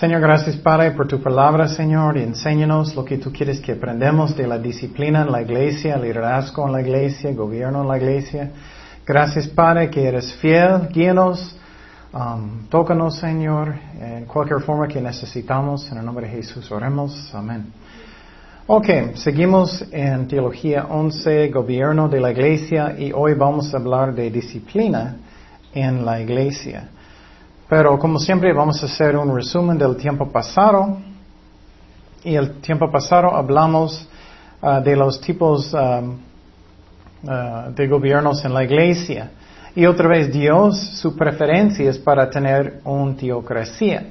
Señor, gracias Padre por tu palabra, Señor, y enséñanos lo que tú quieres que aprendamos de la disciplina en la iglesia, liderazgo en la iglesia, gobierno en la iglesia. Gracias Padre que eres fiel, guíanos, um, tócanos Señor, en cualquier forma que necesitamos. En el nombre de Jesús oremos. Amén. Ok, seguimos en Teología 11, Gobierno de la Iglesia, y hoy vamos a hablar de disciplina en la Iglesia. Pero como siempre vamos a hacer un resumen del tiempo pasado. Y el tiempo pasado hablamos uh, de los tipos um, uh, de gobiernos en la iglesia. Y otra vez Dios, su preferencia es para tener una teocracia.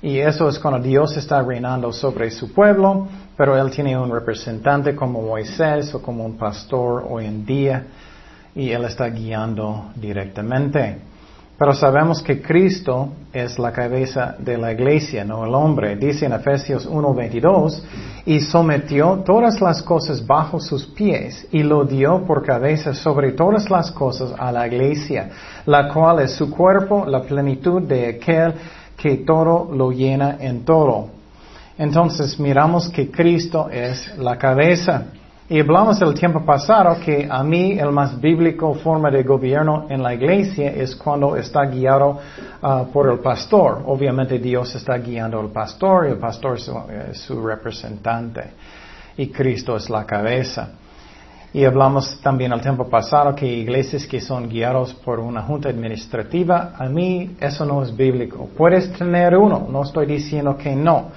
Y eso es cuando Dios está reinando sobre su pueblo, pero Él tiene un representante como Moisés o como un pastor hoy en día, y Él está guiando directamente. Pero sabemos que Cristo es la cabeza de la iglesia, no el hombre. Dice en Efesios 1:22, y sometió todas las cosas bajo sus pies y lo dio por cabeza sobre todas las cosas a la iglesia, la cual es su cuerpo, la plenitud de aquel que todo lo llena en todo. Entonces miramos que Cristo es la cabeza. Y hablamos el tiempo pasado que a mí el más bíblico forma de gobierno en la iglesia es cuando está guiado uh, por el pastor. Obviamente Dios está guiando al pastor y el pastor es su, representante. Y Cristo es la cabeza. Y hablamos también el tiempo pasado que iglesias que son guiados por una junta administrativa, a mí eso no es bíblico. Puedes tener uno, no estoy diciendo que no.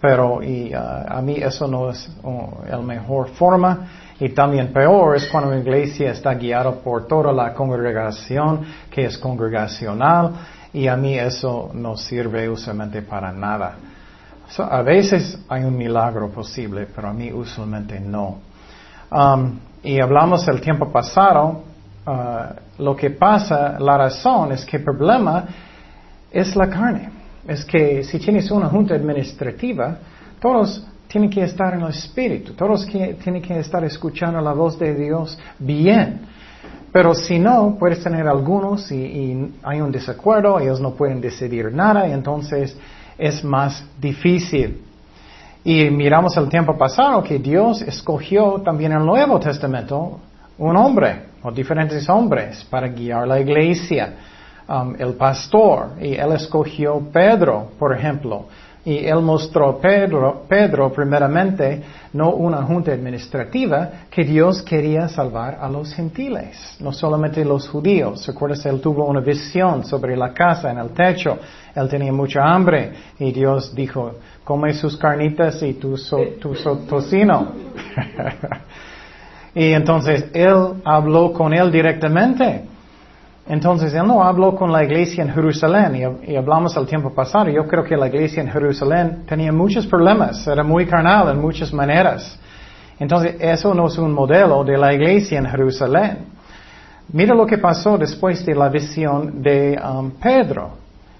Pero y, uh, a mí eso no es uh, la mejor forma. Y también peor es cuando una iglesia está guiada por toda la congregación que es congregacional y a mí eso no sirve usualmente para nada. a veces hay un milagro posible, pero a mí usualmente no. Um, y hablamos el tiempo pasado, uh, lo que pasa, la razón es que el problema es la carne es que si tienes una junta administrativa, todos tienen que estar en el espíritu, todos tienen que estar escuchando la voz de Dios bien. Pero si no, puedes tener algunos y, hay un desacuerdo, ellos no pueden decidir nada y entonces es más difícil. Y miramos el tiempo pasado que Dios escogió también en el Nuevo Testamento un hombre o diferentes hombres para guiar la iglesia. Um, el pastor y él escogió Pedro, por ejemplo. Y él mostró Pedro, Pedro primeramente, no una junta administrativa, que Dios quería salvar a los gentiles, no solamente los judíos. ¿Recuerdas? Él tuvo una visión sobre la casa en el techo. Él tenía mucha hambre y Dios dijo, come sus carnitas y tu, tu tocino. y entonces él habló con él directamente. Entonces, él no habló con la iglesia en Jerusalén y, hablamos el tiempo pasado. Yo creo que la iglesia en Jerusalén tenía muchos problemas, era muy carnal en muchas maneras. Entonces, eso no es un modelo de la iglesia en Jerusalén. Mira lo que pasó después de la visión de um, Pedro.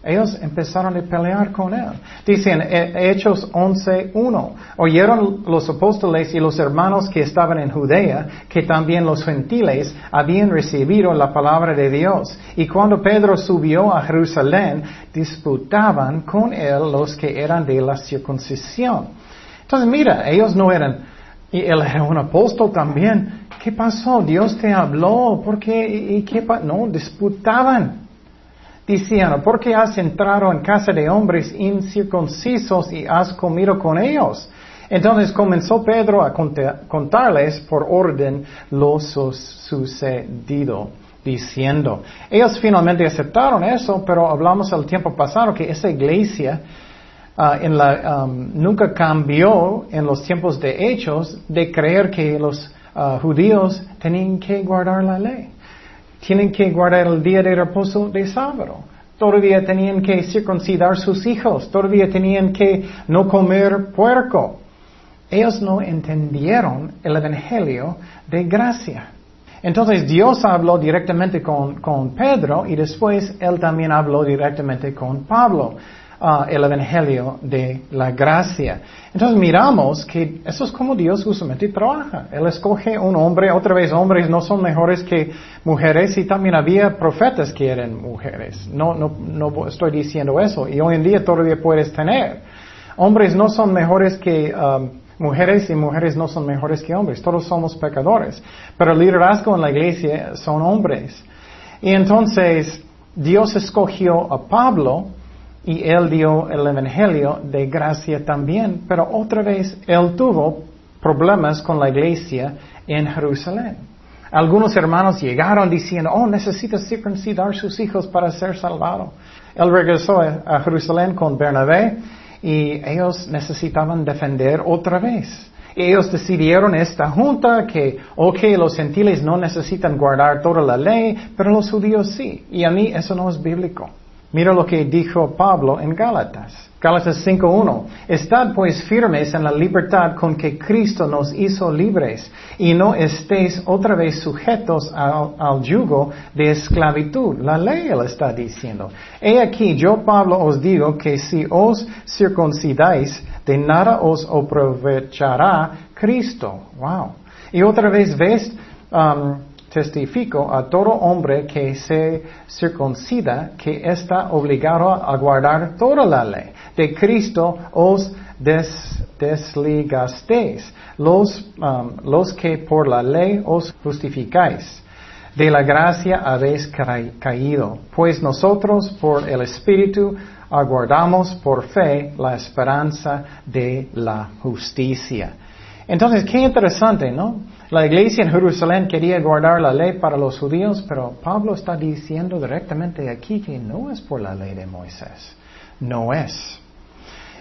Ellos empezaron a pelear con él. Dicen Hechos 11.1. Oyeron los apóstoles y los hermanos que estaban en Judea que también los gentiles habían recibido la palabra de Dios. Y cuando Pedro subió a Jerusalén, disputaban con él los que eran de la circuncisión. Entonces mira, ellos no eran, y él era un apóstol también. ¿Qué pasó? Dios te habló. ¿Por qué? ¿Y qué No, disputaban diciendo, ¿por qué has entrado en casa de hombres incircuncisos y has comido con ellos? Entonces comenzó Pedro a contarles por orden lo sucedido, diciendo, ellos finalmente aceptaron eso, pero hablamos al tiempo pasado que esa iglesia ah, en la, nunca cambió en los tiempos de hechos de creer que los ah, judíos tenían que guardar la ley tienen que guardar el día de reposo de sábado. Todavía tenían que circuncidar sus hijos. Todavía tenían que no comer puerco. Ellos no entendieron el Evangelio de gracia. Entonces Dios habló directamente con, con Pedro y después Él también habló directamente con Pablo. Uh, el evangelio de la gracia. Entonces miramos que eso es como Dios usualmente trabaja. Él escoge un hombre, otra vez hombres no son mejores que mujeres y también había profetas que eran mujeres. No, no, no estoy diciendo eso y hoy en día todavía puedes tener. Hombres no son mejores que um, mujeres y mujeres no son mejores que hombres. Todos somos pecadores. Pero el liderazgo en la iglesia son hombres. Y entonces Dios escogió a Pablo y él dio el evangelio de gracia también. Pero otra vez él tuvo problemas con la iglesia en Jerusalén. Algunos hermanos llegaron diciendo, oh, necesita circuncidar sus hijos para ser salvado. Él regresó a Jerusalén con Bernabé y ellos necesitaban defender otra vez. Ellos decidieron esta junta que, ok, los gentiles no necesitan guardar toda la ley, pero los judíos sí. Y a mí eso no es bíblico. Mira lo que dijo Pablo en Gálatas. Gálatas 5.1. Estad pues firmes en la libertad con que Cristo nos hizo libres y no estéis otra vez sujetos al, yugo de esclavitud. La ley él está diciendo. He aquí, yo Pablo os digo que si os circuncidáis, de nada os aprovechará Cristo. Wow. Y otra vez ves, um, testifico a todo hombre que se circuncida que está obligado a guardar toda la ley. De Cristo os desligasteis, los, um, los que por la ley os justificáis. De la gracia habéis caído, pues nosotros por el Espíritu aguardamos por fe la esperanza de la justicia. Entonces, qué interesante, ¿no? La iglesia en Jerusalén quería guardar la ley para los judíos, pero Pablo está diciendo directamente aquí que no es por la ley de Moisés. No es.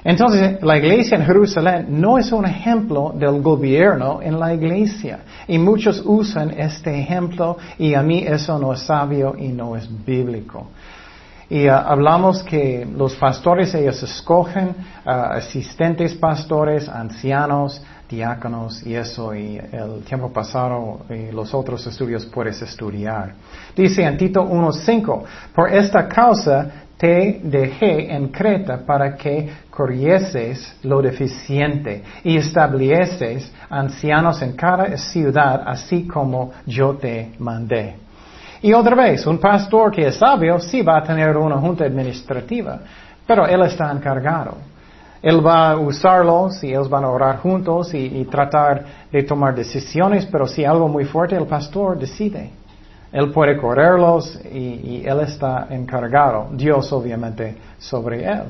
Entonces, la iglesia en Jerusalén no es un ejemplo del gobierno en la iglesia. Y muchos usan este ejemplo y a mí eso no es sabio y no es bíblico. Y uh, hablamos que los pastores, ellos escogen uh, asistentes pastores, ancianos, diáconos y eso, y el tiempo pasado y los otros estudios puedes estudiar. Dice en Tito 1.5, por esta causa te dejé en Creta para que corrieses lo deficiente y estableces ancianos en cada ciudad, así como yo te mandé. Y otra vez, un pastor que es sabio sí va a tener una junta administrativa, pero él está encargado. Él va a usarlos y ellos van a orar juntos y, tratar de tomar decisiones, pero si algo muy fuerte, el pastor decide. Él puede correrlos y, él está encargado. Dios obviamente sobre él.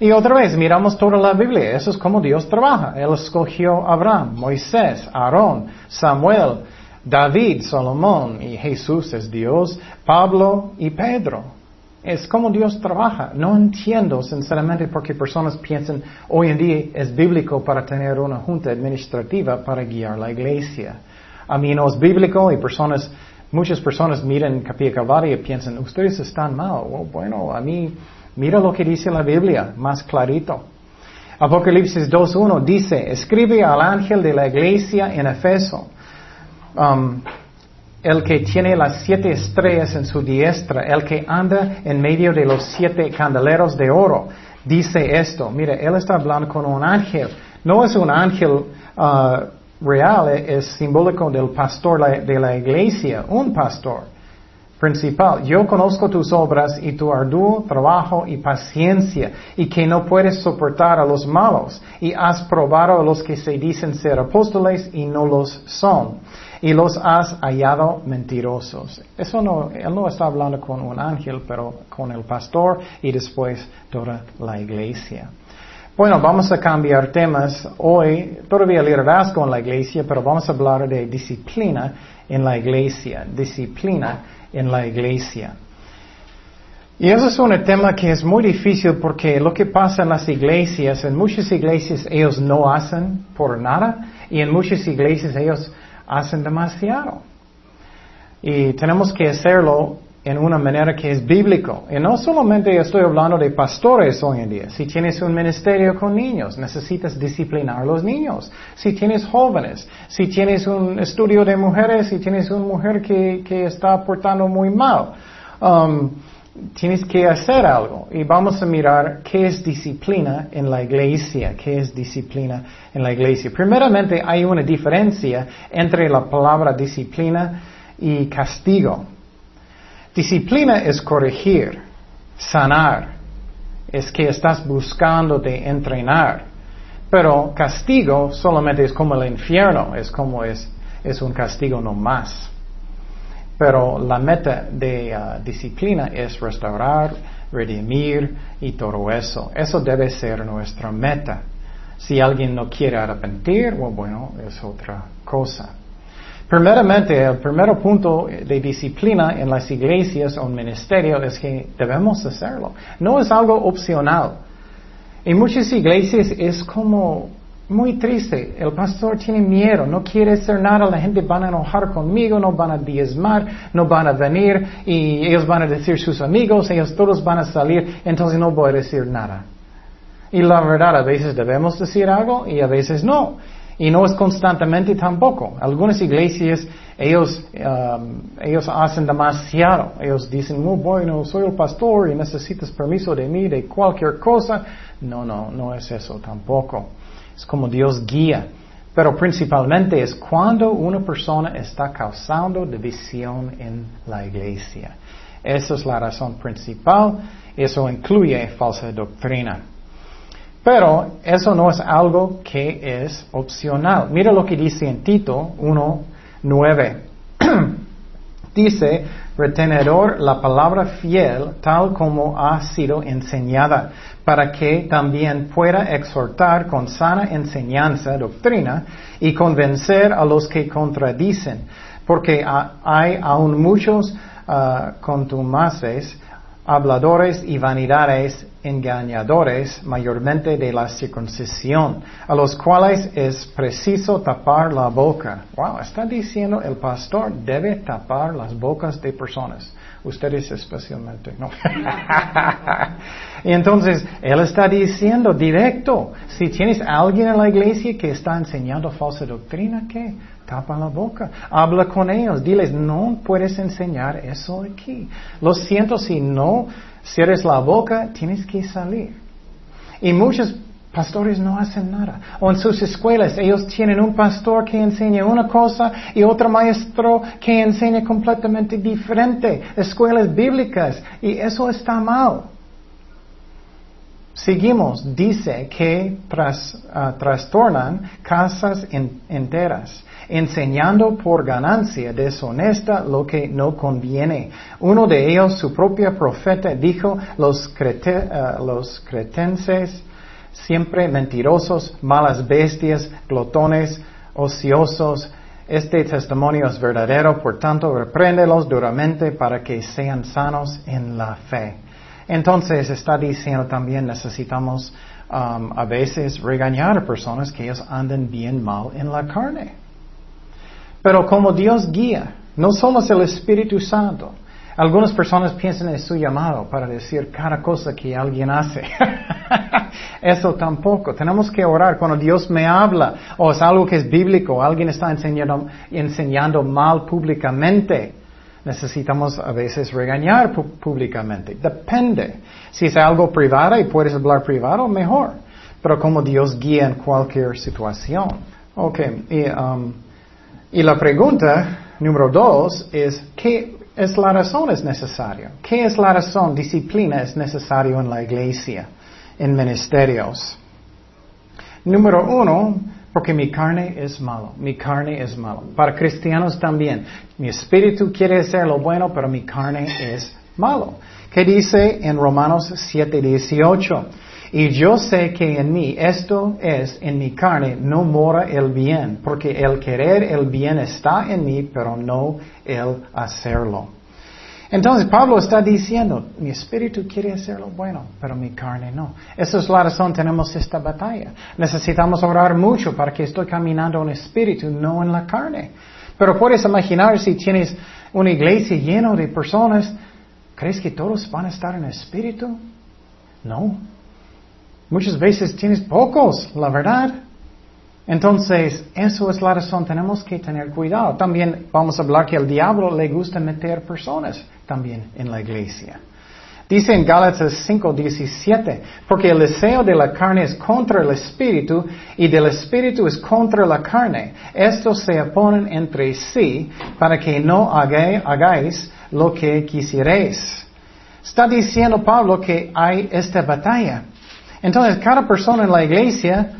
Y otra vez, miramos toda la Biblia. Eso es como Dios trabaja. Él escogió a Abraham, Moisés, Aarón, Samuel, David, Salomón y Jesús es Dios, Pablo y Pedro. Es como Dios trabaja. No entiendo sinceramente por qué personas piensan hoy en día es bíblico para tener una junta administrativa para guiar la iglesia. A mí no es bíblico y personas, muchas personas miran Capilla Calvario y piensan, ustedes están mal. Oh, bueno, a mí, mira lo que dice la Biblia, más clarito. Apocalipsis 2.1 dice, escribe al ángel de la iglesia en Efeso. Um, el que tiene las siete estrellas en su diestra, el que anda en medio de los siete candeleros de oro, dice esto. Mire, él está hablando con un ángel. No es un ángel uh, real, es simbólico del pastor de la iglesia, un pastor principal. Yo conozco tus obras y tu arduo trabajo y paciencia, y que no puedes soportar a los malos, y has probado a los que se dicen ser apóstoles y no los son y los has hallado mentirosos. Eso no, él no está hablando con un ángel, pero con el pastor y después toda la iglesia. Bueno, vamos a cambiar temas hoy, todavía liderazgo en la iglesia, pero vamos a hablar de disciplina en la iglesia, disciplina en la iglesia. Y eso es un tema que es muy difícil porque lo que pasa en las iglesias, en muchas iglesias ellos no hacen por nada y en muchas iglesias ellos hacen demasiado. Y tenemos que hacerlo en una manera que es bíblico. Y no solamente estoy hablando de pastores hoy en día. Si tienes un ministerio con niños, necesitas disciplinar a los niños. Si tienes jóvenes, si tienes un estudio de mujeres, si tienes una mujer que, que está portando muy mal. Um, tienes que hacer algo. Y vamos a mirar qué es disciplina en la iglesia, qué es disciplina en la iglesia. Primeramente, hay una diferencia entre la palabra disciplina y castigo. Disciplina es corregir, sanar, es que estás buscando de entrenar. Pero castigo solamente es como el infierno, es como es, es un castigo no más. Pero la meta de uh, disciplina es restaurar, redimir y todo eso. Eso debe ser nuestra meta. Si alguien no quiere arrepentir, bueno, es otra cosa. Primeramente, el primer punto de disciplina en las iglesias o en ministerio es que debemos hacerlo. No es algo opcional. En muchas iglesias es como muy triste. El pastor tiene miedo, no quiere hacer nada, la gente van a enojar conmigo, no van a diezmar, no van a venir y ellos van a decir sus amigos, ellos todos van a salir, entonces no voy a decir nada. Y la verdad, a veces debemos decir algo y a veces no. Y no es constantemente tampoco. Algunas iglesias, ellos, um, ellos hacen demasiado. Ellos dicen, muy bueno, soy el pastor y necesitas permiso de mí, de cualquier cosa. No, no, no es eso tampoco. Es como Dios guía. Pero principalmente es cuando una persona está causando división en la iglesia. Esa es la razón principal. Eso incluye falsa doctrina. Pero eso no es algo que es opcional. Mira lo que dice en Tito 1.9. dice, retenedor la palabra fiel tal como ha sido enseñada, para que también pueda exhortar con sana enseñanza, doctrina, y convencer a los que contradicen, porque hay aún muchos uh, contumaces, habladores y vanidades engañadores, mayormente de la circuncisión, a los cuales es preciso tapar la boca. Wow, está diciendo el pastor debe tapar las bocas de personas. Ustedes especialmente, ¿no? y entonces, él está diciendo directo, si tienes alguien en la iglesia que está enseñando falsa doctrina, ¿qué? Tapa la boca. Habla con ellos. Diles, no puedes enseñar eso aquí. Lo siento si no cierres la boca, tienes que salir. Y muchos pastores no hacen nada. O en sus escuelas ellos tienen un pastor que enseña una cosa y otro maestro que enseña completamente diferente. Escuelas bíblicas. Y eso está mal. Seguimos, dice que ah, trastornan casas enteras enseñando por ganancia deshonesta lo que no conviene. Uno de ellos, su propio profeta, dijo, los, eh, los cretenses, siempre mentirosos, malas bestias, glotones, ociosos, este testimonio es verdadero, por tanto, repréndelos duramente para que sean sanos en la fe. Entonces está diciendo también necesitamos um, a veces regañar a personas que ellos anden bien mal en la carne. Pero como Dios guía, no somos el Espíritu Santo. Algunas personas piensan en su llamado para decir cada cosa que alguien hace. Eso tampoco. Tenemos que orar cuando Dios me habla o es algo que es bíblico, alguien está enseñando, enseñando mal públicamente. Necesitamos a veces regañar públicamente. Depende. Si es algo privado y puedes hablar privado, mejor. Pero como Dios guía en cualquier situación. Ok. Y, um, y la pregunta número dos es, ¿qué es la razón es necesario? ¿Qué es la razón? Disciplina es necesario en la iglesia, en ministerios. Número uno, porque mi carne es malo, mi carne es malo. Para cristianos también, mi espíritu quiere hacer lo bueno, pero mi carne es malo. ¿Qué dice en Romanos 7:18? Y yo sé que en mí, esto es, en mi carne, no mora el bien, porque el querer el bien está en mí, pero no el hacerlo. Entonces Pablo está diciendo, mi espíritu quiere hacer lo bueno, pero mi carne no. Esa es la razón, tenemos esta batalla. Necesitamos orar mucho para que estoy caminando en espíritu, no en la carne. Pero puedes imaginar si tienes una iglesia llena de personas, ¿crees que todos van a estar en espíritu? No. Muchas veces tienes pocos, la verdad. Entonces, eso es la razón, tenemos que tener cuidado. También vamos a hablar que al diablo le gusta meter personas también en la iglesia. Dice en Gálatas 5:17, porque el deseo de la carne es contra el espíritu y del espíritu es contra la carne. Estos se oponen entre sí para que no hagáis lo que quisierais. Está diciendo Pablo que hay esta batalla. Entonces, cada persona en la iglesia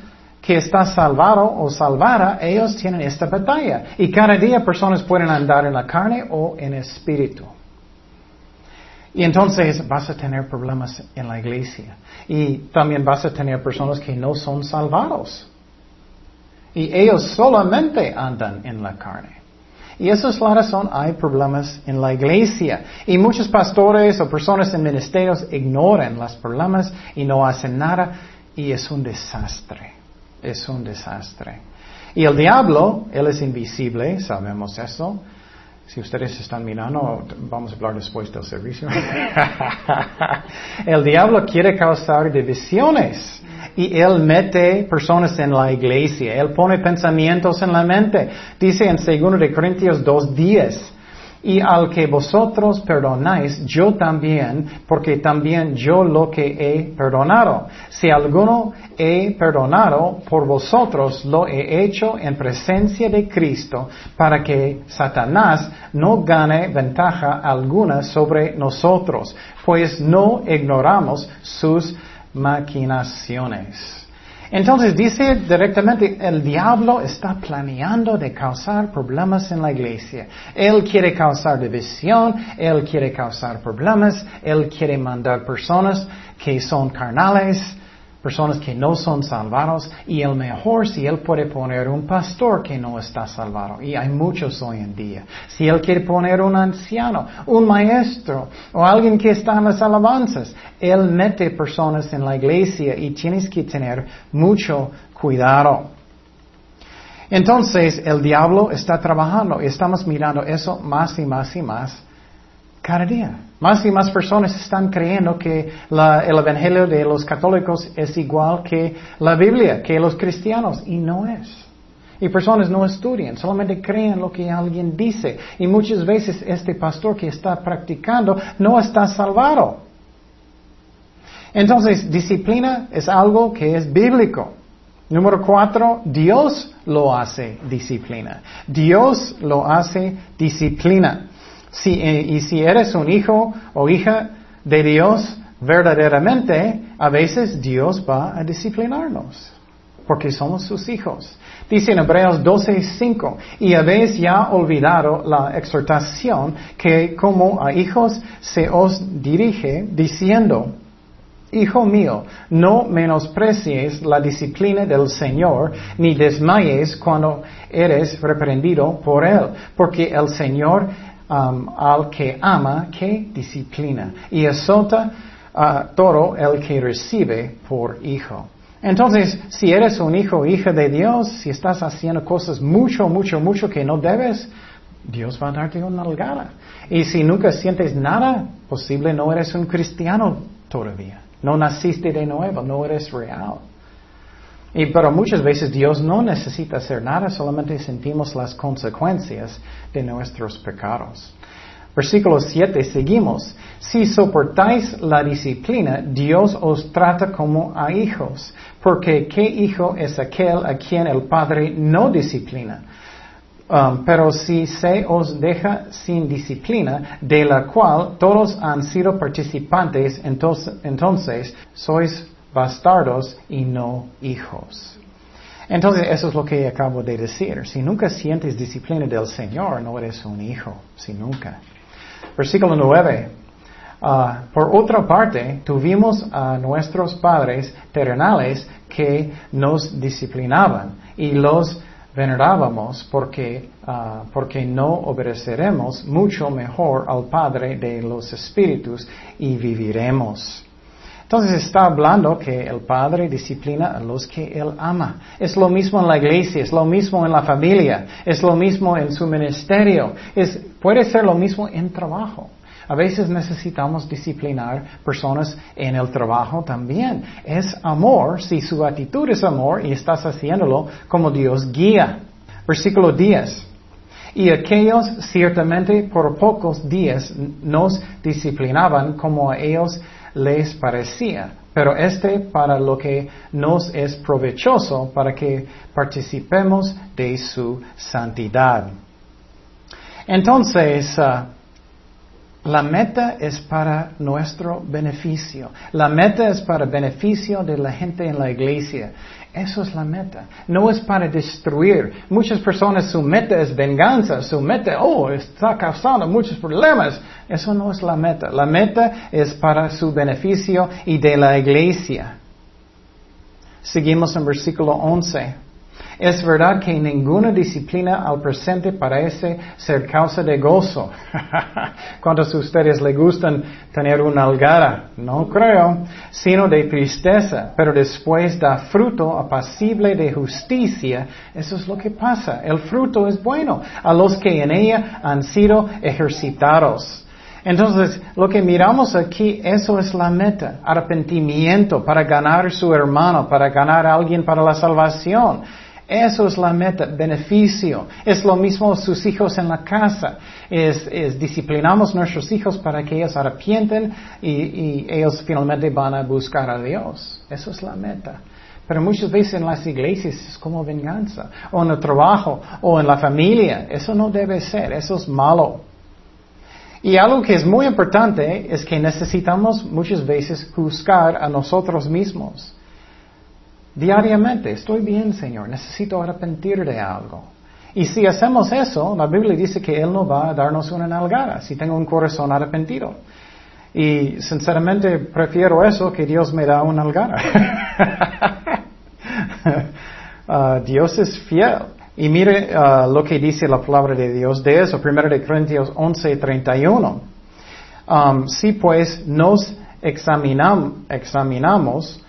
que está salvado o salvada, ellos tienen esta batalla. Y cada día personas pueden andar en la carne o en espíritu. Y entonces vas a tener problemas en la iglesia. Y también vas a tener personas que no son salvados. Y ellos solamente andan en la carne. Y esa es la razón, hay problemas en la iglesia. Y muchos pastores o personas en ministerios ignoran los problemas y no hacen nada. Y es un desastre. Es un desastre. Y el diablo, él es invisible, sabemos eso. Si ustedes están mirando, vamos a hablar después del servicio. el diablo quiere causar divisiones y él mete personas en la iglesia. Él pone pensamientos en la mente. Dice en 2 de Corintios 2.10, y al que vosotros perdonáis, yo también, porque también yo lo que he perdonado. Si alguno he perdonado por vosotros, lo he hecho en presencia de Cristo, para que Satanás no gane ventaja alguna sobre nosotros, pues no ignoramos sus maquinaciones. Entonces dice directamente, el diablo está planeando de causar problemas en la iglesia. Él quiere causar división, él quiere causar problemas, él quiere mandar personas que son carnales, personas que no son salvados y el mejor si Él puede poner un pastor que no está salvado. Y hay muchos hoy en día. Si Él quiere poner un anciano, un maestro o alguien que está en las alabanzas, Él mete personas en la iglesia y tienes que tener mucho cuidado. Entonces el diablo está trabajando y estamos mirando eso más y más y más cada día. Más y más personas están creyendo que el Evangelio de los católicos es igual que la Biblia, que los cristianos, y no es. Y personas no estudian, solamente creen lo que alguien dice. Y muchas veces este pastor que está practicando no está salvado. Entonces, disciplina es algo que es bíblico. Número cuatro, Dios lo hace disciplina. Dios lo hace disciplina. Si, eh, y si eres un hijo o hija de Dios, verdaderamente, a veces Dios va a disciplinarnos, porque somos sus hijos. Dice en Hebreos 12:5, y habéis ya olvidado la exhortación que como a hijos se os dirige, diciendo, Hijo mío, no menosprecies la disciplina del Señor, ni desmayes cuando eres reprendido por Él, porque el Señor Um, al que ama, que disciplina. Y azota a todo el que recibe por hijo. Entonces, si eres un hijo hija de Dios, si estás haciendo cosas mucho, mucho, mucho que no debes, Dios va a darte una nalgada. Y si nunca sientes nada, posible no eres un cristiano todavía. No naciste de nuevo, no eres real. Y pero muchas veces Dios no necesita hacer nada, solamente sentimos las consecuencias de nuestros pecados. Versículo 7, seguimos. Si soportáis la disciplina, Dios os trata como a hijos, porque ¿qué hijo es aquel a quien el Padre no disciplina? Um, pero si se os deja sin disciplina, de la cual todos han sido participantes, entonces, entonces sois bastardos y no hijos. Entonces, eso es lo que acabo de decir. Si nunca sientes disciplina del Señor, no eres un hijo, si nunca. Versículo 9. Ah, por otra parte, tuvimos a nuestros padres terrenales que nos disciplinaban y los venerábamos porque, ah, porque no obedeceremos mucho mejor al Padre de los Espíritus y viviremos. Entonces está hablando que el Padre disciplina a los que Él ama. Es lo mismo en la iglesia, es lo mismo en la familia, es lo mismo en su ministerio, es, puede ser lo mismo en trabajo. A veces necesitamos disciplinar personas en el trabajo también. Es amor, si su actitud es amor y estás haciéndolo como Dios guía. Versículo 10. Y aquellos ciertamente por pocos días nos disciplinaban como ellos les parecía, pero este para lo que nos es provechoso, para que participemos de su santidad. Entonces, ah, la meta es para nuestro beneficio. La meta es para beneficio de la gente en la iglesia. Eso es la meta. No es para destruir. Muchas personas su meta es venganza. Su meta, oh, está causando muchos problemas. Eso no es la meta. La meta es para su beneficio y de la iglesia. Seguimos en versículo 11. Es verdad que ninguna disciplina al presente parece ser causa de gozo. ¿Cuántos de ustedes le gustan tener una algara? No creo, sino de tristeza, pero después da fruto apacible de justicia. Eso es lo que pasa. El fruto es bueno a los que en ella han sido ejercitados. Entonces, lo que miramos aquí, eso es la meta, arrepentimiento para ganar su hermano, para ganar a alguien para la salvación. Eso es la meta, beneficio. Es lo mismo sus hijos en la casa. Es, disciplinamos nuestros hijos para que ellos arrepienten y, y ellos finalmente van a buscar a Dios. Eso es la meta. Pero muchas veces en las iglesias es como venganza, o en el trabajo, o en la familia. Eso no debe ser, eso es malo. Y algo que es muy importante es que necesitamos muchas veces juzgar a nosotros mismos. Diariamente, estoy bien, Señor, necesito arrepentir de algo. Y si hacemos eso, la Biblia dice que Él no va a darnos una nalgada si tengo un corazón arrepentido. Y sinceramente prefiero eso que Dios me da una nalgada. Ah, Dios es fiel. Y mire ah, lo que dice la palabra de Dios de eso, 1 de Corintios 11, 31. Um, si pues nos examinamos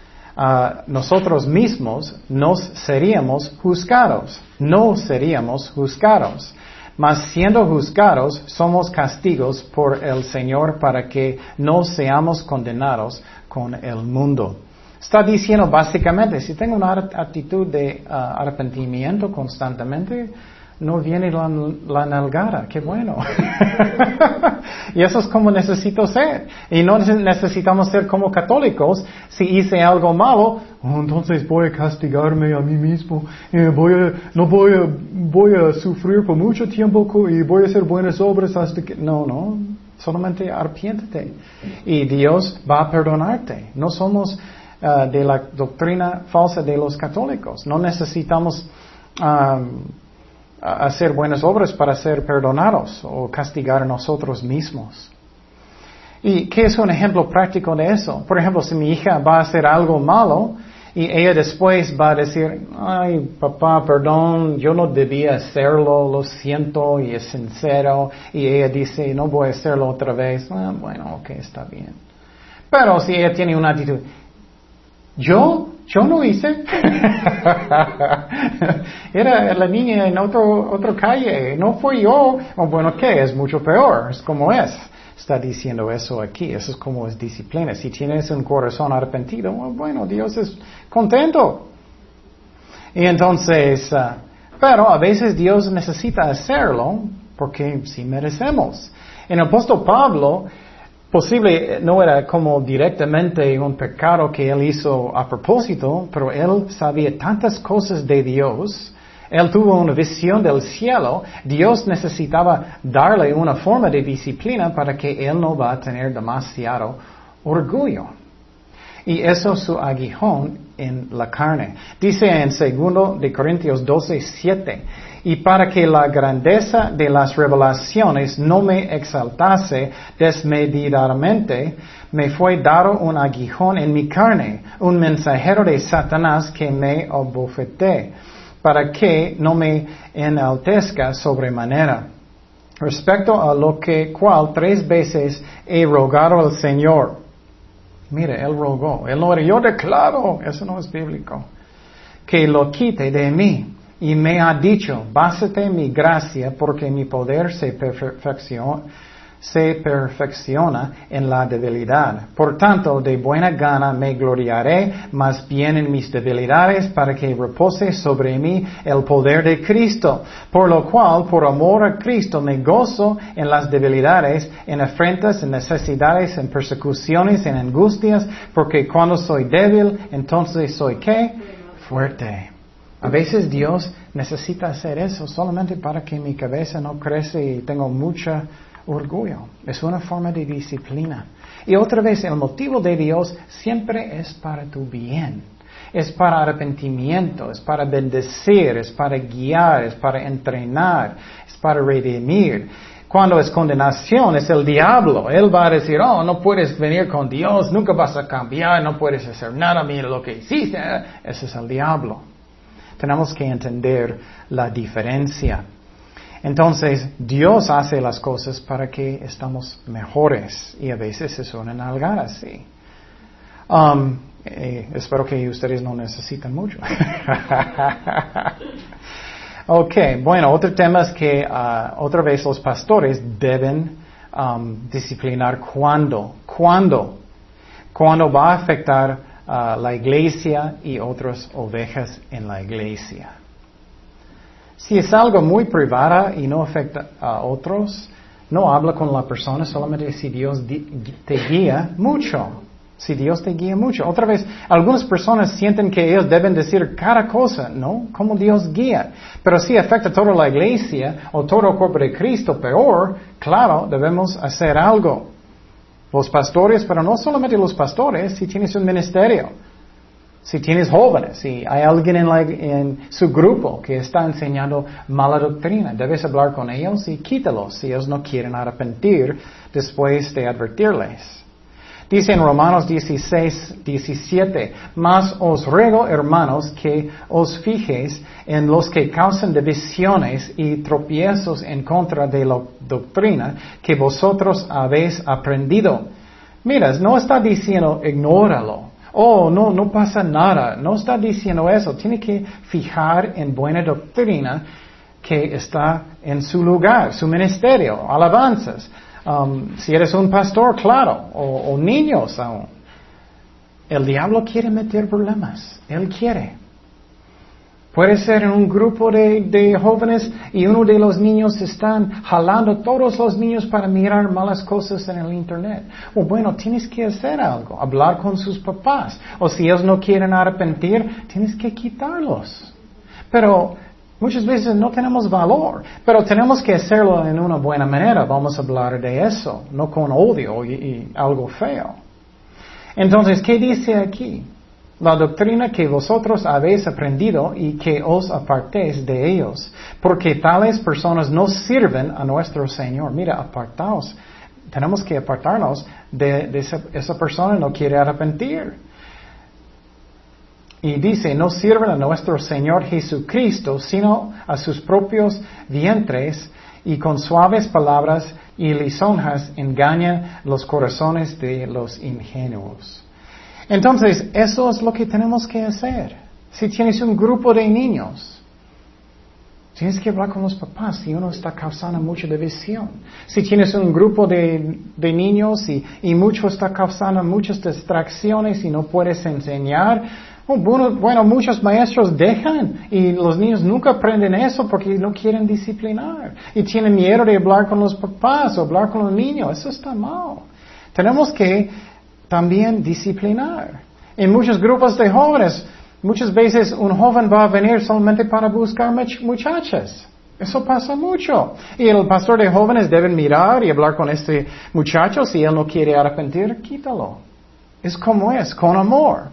nosotros mismos, nos seríamos juzgados. No seríamos juzgados. Mas siendo juzgados, somos castigos por el Señor para que no seamos condenados con el mundo. Está diciendo básicamente, si tengo una actitud de ah, arrepentimiento constantemente, no viene la, la nalgada, qué bueno. y eso es como necesito ser. Y no necesitamos ser como católicos. Si hice algo malo, oh, entonces voy a castigarme a mí mismo. Y voy a, no voy a, voy a sufrir por mucho tiempo y voy a hacer buenas obras hasta que... No, no. Solamente arpiéntete. Y Dios va a perdonarte. No somos ah, de la doctrina falsa de los católicos. No necesitamos... Ah, hacer buenas obras para ser perdonados o castigar a nosotros mismos. ¿Y qué es un ejemplo práctico de eso? Por ejemplo, si mi hija va a hacer algo malo y ella después va a decir, ay, papá, perdón, yo no debía hacerlo, lo siento y es sincero, y ella dice, no voy a hacerlo otra vez, ah, bueno, ok, está bien. Pero si ella tiene una actitud, yo yo no hice. Era la niña en otro, otra calle, no fui yo. O bueno, ¿qué? Es mucho peor, es como es. Está diciendo eso aquí, eso es como es disciplina. Si tienes un corazón arrepentido, bueno, Dios es contento. Y entonces, ah, pero a veces Dios necesita hacerlo porque si merecemos. En el apóstol Pablo, posible no era como directamente un pecado que él hizo a propósito, pero él sabía tantas cosas de Dios, él tuvo una visión del cielo, Dios necesitaba darle una forma de disciplina para que él no va a tener demasiado orgullo. Y eso es su aguijón en la carne. Dice en 2 de Corintios 12, 7, y para que la grandeza de las revelaciones no me exaltase desmedidamente, me fue dado un aguijón en mi carne, un mensajero de Satanás que me abofeté, para que no me enaltezca sobremanera. Respecto a lo que cual tres veces he rogado al Señor. Mire, él rogó, él no yo declaro, eso no es bíblico, que lo quite de mí. Y me ha dicho, básate mi gracia porque mi poder se, perfecciona, se perfecciona en la debilidad. Por tanto, de buena gana me gloriaré más bien en mis debilidades para que repose sobre mí el poder de Cristo. Por lo cual, por amor a Cristo, me gozo en las debilidades, en afrentas, en necesidades, en persecuciones, en angustias, porque cuando soy débil, entonces soy qué? Fuerte. A veces Dios necesita hacer eso solamente para que mi cabeza no crece y tengo mucha orgullo. Es una forma de disciplina. Y otra vez, el motivo de Dios siempre es para tu bien. Es para arrepentimiento, es para bendecir, es para guiar, es para entrenar, es para redimir. Cuando es condenación, es el diablo. Él va a decir, oh, no puedes venir con Dios, nunca vas a cambiar, no puedes hacer nada, mira lo que hiciste. Ese es el diablo. Tenemos que entender la diferencia. Entonces, Dios hace las cosas para que estamos mejores y a veces se suenan algar así. Um, eh, espero que ustedes no necesitan mucho. ok, bueno, otro tema es que uh, otra vez los pastores deben um, disciplinar cuándo, cuándo, cuándo va a afectar a uh, la iglesia y otras ovejas en la iglesia. Si es algo muy privado y no afecta a otros, no habla con la persona solamente si Dios te guía mucho. Si Dios te guía mucho. Otra vez, algunas personas sienten que ellos deben decir cada cosa, ¿no? Como Dios guía. Pero si afecta a toda la iglesia o todo el cuerpo de Cristo, peor, claro, debemos hacer algo. Los pastores, pero no solamente los pastores, si tienes un ministerio. Si tienes jóvenes, si hay alguien en, su grupo que está enseñando mala doctrina, debes hablar con ellos y quítalos si ellos no quieren arrepentir después de advertirles. Dice en Romanos 16, 17, Mas os ruego, hermanos, que os fijéis en los que causan divisiones y tropiezos en contra de la doctrina que vosotros habéis aprendido. Mira, no está diciendo ignóralo, oh, no, no pasa nada. No está diciendo eso. Tiene que fijar en buena doctrina que está en su lugar, su ministerio, alabanzas. Um, si eres un pastor, claro, o, o niños aún. El diablo quiere meter problemas. Él quiere. Puede ser un grupo de, jóvenes y uno de los niños están jalando todos los niños para mirar malas cosas en el Internet. O bueno, tienes que hacer algo, hablar con sus papás. O si ellos no quieren arrepentir, tienes que quitarlos. Pero muchas veces no tenemos valor, pero tenemos que hacerlo en una buena manera. Vamos a hablar de eso, no con odio y algo feo. Entonces, ¿qué dice aquí? La doctrina que vosotros habéis aprendido y que os apartéis de ellos, porque tales personas no sirven a nuestro Señor. Mira, apartaos. Tenemos que apartarnos de, esa, esa persona no quiere arrepentir. Y dice, no sirven a nuestro Señor Jesucristo, sino a sus propios vientres, y con suaves palabras y lisonjas engañan los corazones de los ingenuos. Entonces, eso es lo que tenemos que hacer. Si tienes un grupo de niños, tienes que hablar con los papás si uno está causando mucha división. Si tienes un grupo de, niños y, y, mucho está causando muchas distracciones y no puedes enseñar, oh, bueno, bueno, muchos maestros dejan y los niños nunca aprenden eso porque no quieren disciplinar y tienen miedo de hablar con los papás o hablar con los niños. Eso está mal. Tenemos que también disciplinar. En muchos grupos de jóvenes, muchas veces un joven va a venir solamente para buscar muchachas. Eso pasa mucho. Y el pastor de jóvenes debe mirar y hablar con este muchacho. Si él no quiere arrepentir, quítalo. Es como es, con amor.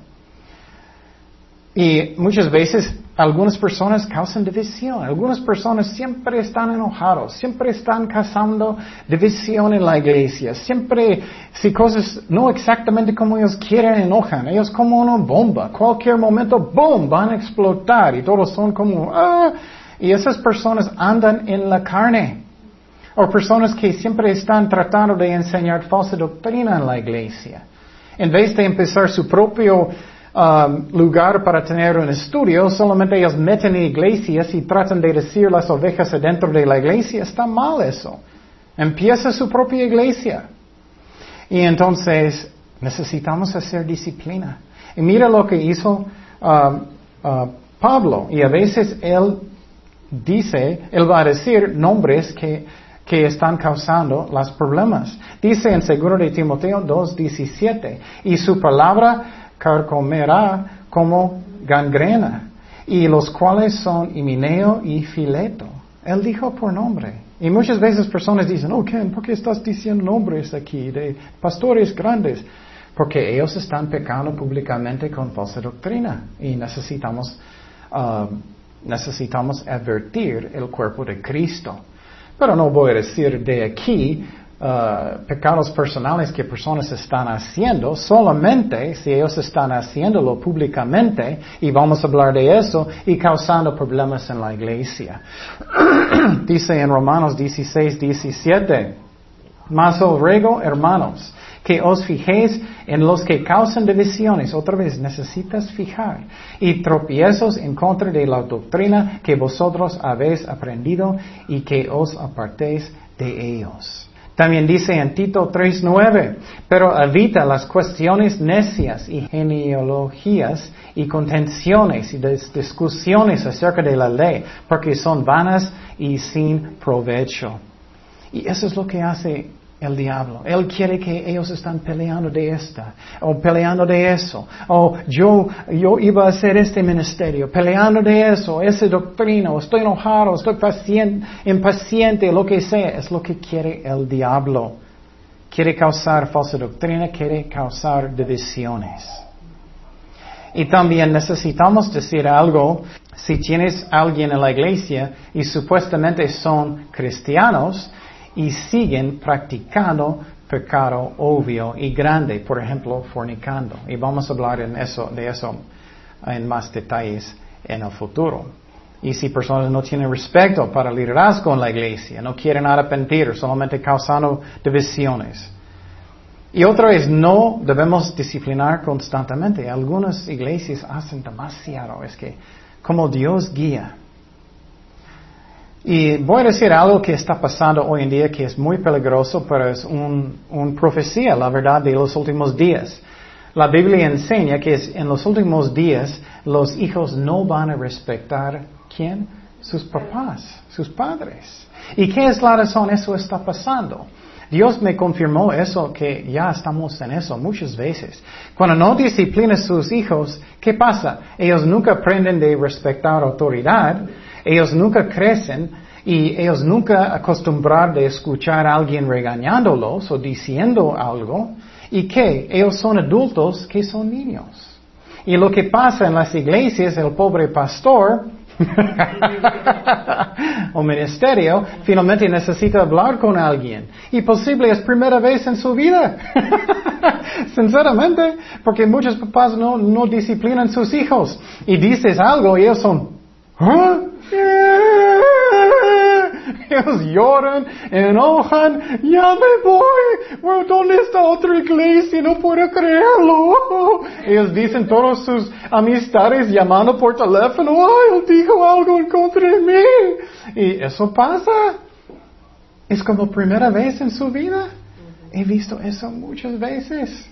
Y muchas veces algunas personas causan división. Algunas personas siempre están enojados, siempre están causando división en la iglesia. Siempre, si cosas no exactamente como ellos quieren, enojan. Ellos como una bomba. Cualquier momento, boom, van a explotar. Y todos son como, ah. Y esas personas andan en la carne. O personas que siempre están tratando de enseñar falsa doctrina en la iglesia. En vez de empezar su propio Um, lugar para tener un estudio, solamente ellos meten en iglesias y tratan de decir las ovejas adentro de la iglesia. Está mal eso. Empieza su propia iglesia. Y entonces necesitamos hacer disciplina. Y mira lo que hizo uh, uh, Pablo. Y a veces él dice, él va a decir nombres que, que están causando los problemas. Dice en 2 de Timoteo 2.17, y su palabra carcomerá como gangrena, y los cuales son Himineo y Fileto. Él dijo por nombre. Y muchas veces personas dicen, oh Ken, ¿por qué estás diciendo nombres aquí de pastores grandes? Porque ellos están pecando públicamente con falsa doctrina y necesitamos, uh, necesitamos advertir el cuerpo de Cristo. Pero no voy a decir de aquí uh, pecados personales que personas están haciendo, solamente si ellos están haciéndolo públicamente, y vamos a hablar de eso, y causando problemas en la iglesia. Dice en Romanos 16, 17, más os ruego, hermanos, que os fijéis en los que causan divisiones. Otra vez, necesitas fijar. Y tropiezos en contra de la doctrina que vosotros habéis aprendido y que os apartéis de ellos. También dice en Tito 3.9, pero evita las cuestiones necias y genealogías y contenciones y discusiones acerca de la ley, porque son vanas y sin provecho. Y eso es lo que hace el diablo. Él quiere que ellos están peleando de esta, o peleando de eso, o yo, yo iba a hacer este ministerio, peleando de eso, esa doctrina, o estoy enojado, estoy paciente, impaciente, lo que sea, es lo que quiere el diablo. Quiere causar falsa doctrina, quiere causar divisiones. Y también necesitamos decir algo, si tienes alguien en la iglesia y supuestamente son cristianos, y siguen practicando pecado obvio y grande, por ejemplo, fornicando. Y vamos a hablar en eso, de eso en más detalles en el futuro. Y si personas no tienen respeto para el liderazgo en la iglesia, no quieren arrepentir, solamente causando divisiones. Y otra vez, no debemos disciplinar constantemente. Algunas iglesias hacen demasiado. Es que como Dios guía, y voy a decir algo que está pasando hoy en día que es muy peligroso, pero es una un profecía, la verdad, de los últimos días. La Biblia enseña que en los últimos días los hijos no van a respetar quién? Sus papás, sus padres. ¿Y qué es la razón? Eso está pasando. Dios me confirmó eso, que ya estamos en eso muchas veces. Cuando no disciplinas sus hijos, ¿qué pasa? Ellos nunca aprenden de respetar autoridad, ellos nunca crecen y ellos nunca acostumbran de escuchar a alguien regañándolos o diciendo algo. ¿Y qué? Ellos son adultos que son niños. Y lo que pasa en las iglesias, el pobre pastor o ministerio finalmente necesita hablar con alguien. Y posible es primera vez en su vida. Sinceramente, porque muchos papás no, no disciplinan sus hijos. Y dices algo y ellos son, ¿ah? Ellos lloran, enojan, ya me voy. ¿Dónde está otra iglesia? No puedo creerlo. Ellos dicen todas sus amistades llamando por teléfono, ay, él dijo algo en contra de mí. Y eso pasa. Es como primera vez en su vida. He visto eso muchas veces.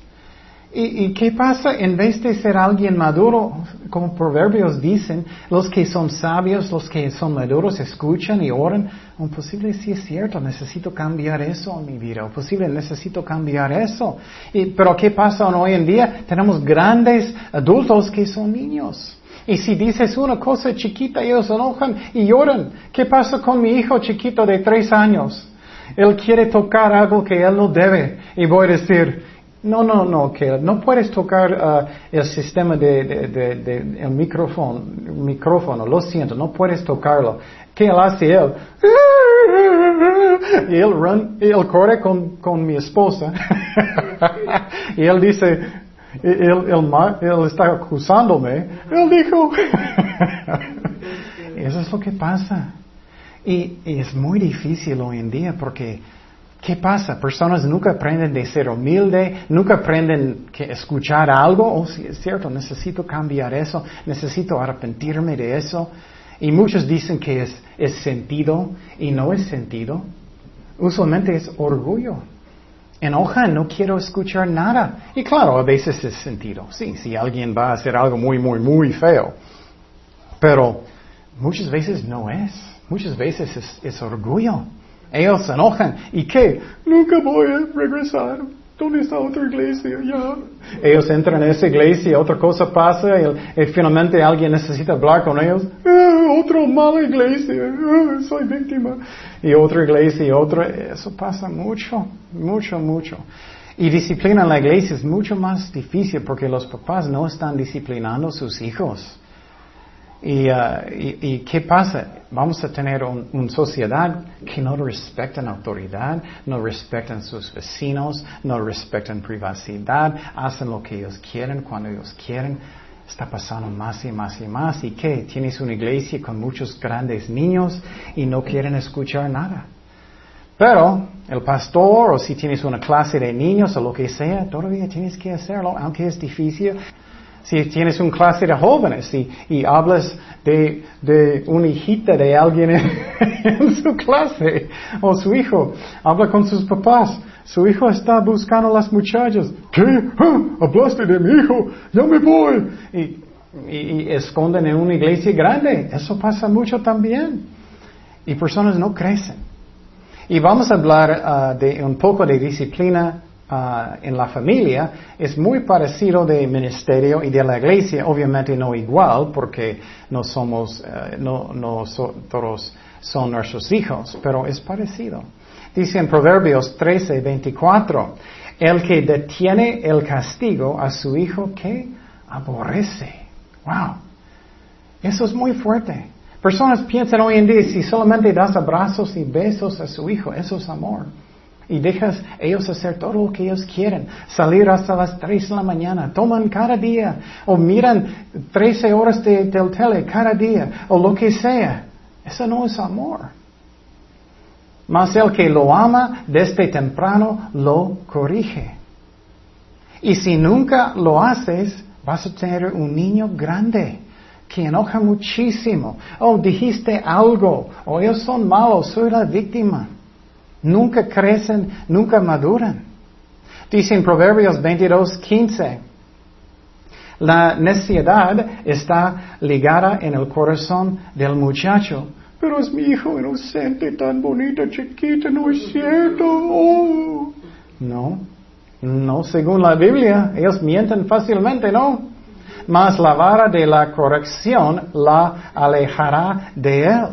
¿Y, qué pasa? En vez de ser alguien maduro, como proverbios dicen, los que son sabios, los que son maduros, escuchan y oran. Un posible sí es cierto, necesito cambiar eso en mi vida. O posible necesito cambiar eso. Y, pero ¿qué pasa hoy en día? Tenemos grandes adultos que son niños. Y si dices una cosa chiquita, ellos se enojan y lloran. ¿Qué pasa con mi hijo chiquito de tres años? Él quiere tocar algo que él no debe. Y voy a decir, no, no, no, que no puedes tocar uh, el sistema de, de, el micrófono, micrófono, lo siento, no puedes tocarlo. ¿Qué él hace él? Y él, run, corre con, con mi esposa. y él dice, él, él, él está acusándome. Él dijo, eso es lo que pasa. Y es muy difícil hoy en día porque ¿Qué pasa? Personas nunca aprenden de ser humilde, nunca aprenden que escuchar algo. Oh, sí, es cierto, necesito cambiar eso, necesito arrepentirme de eso. Y muchos dicen que es, sentido y no es sentido. usualmente es orgullo. Enojan, no quiero escuchar nada. Y claro, a veces es sentido. Sí, si alguien va a hacer algo muy, muy, muy feo. Pero muchas veces no es. Muchas veces es, es orgullo. Ellos se enojan. ¿Y qué? Nunca voy a regresar. ¿Dónde está otra iglesia? Ya. Ellos entran en esa iglesia, otra cosa pasa y, finalmente alguien necesita hablar con ellos. Eh, otra mala iglesia, eh, soy víctima. Y otra iglesia y otra. Eso pasa mucho, mucho, mucho. Y disciplina en la iglesia es mucho más difícil porque los papás no están disciplinando a sus hijos. Y, uh, y, qué pasa? Vamos a tener una sociedad que no respeta la autoridad, no respetan sus vecinos, no respetan privacidad, hacen lo que ellos quieren cuando ellos quieren. Está pasando más y más y más. ¿Y qué? Tienes una iglesia con muchos grandes niños y no quieren escuchar nada. Pero el pastor o si tienes una clase de niños o lo que sea, todavía tienes que hacerlo, aunque es difícil. Si tienes una clase de jóvenes y, hablas de, de, una hijita de alguien en, su clase o su hijo, habla con sus papás. Su hijo está buscando a las muchachas. ¿Qué? ¿Ah? ¿Hablaste de mi hijo? Ya me voy. Y, esconden en una iglesia grande. Eso pasa mucho también. Y personas no crecen. Y vamos a hablar ah, de un poco de disciplina Ah, en la familia es muy parecido de ministerio y de la iglesia, obviamente no igual porque no somos, eh, no, no todos son nuestros hijos, pero es parecido. Dice en Proverbios 13, 24, el que detiene el castigo a su hijo que aborrece. Wow. Eso es muy fuerte. Personas piensan hoy en día si solamente das abrazos y besos a su hijo, eso es amor y dejas ellos hacer todo lo que ellos quieren, salir hasta las 3 de la mañana, toman cada día o miran 13 horas de, tele cada día o lo que sea. Eso no es amor. Mas el que lo ama desde temprano lo corrige. Y si nunca lo haces, vas a tener un niño grande que enoja muchísimo. O dijiste algo, o ellos son malos, soy la víctima. Nunca crecen, nunca maduran. Dice en Proverbios 22, 15, la necesidad está ligada en el corazón del muchacho. Pero es mi hijo inocente, tan bonito, chiquito, no es cierto. Oh. No, no, según la Biblia, ellos mienten fácilmente, ¿no? Mas la vara de la corrección la alejará de él.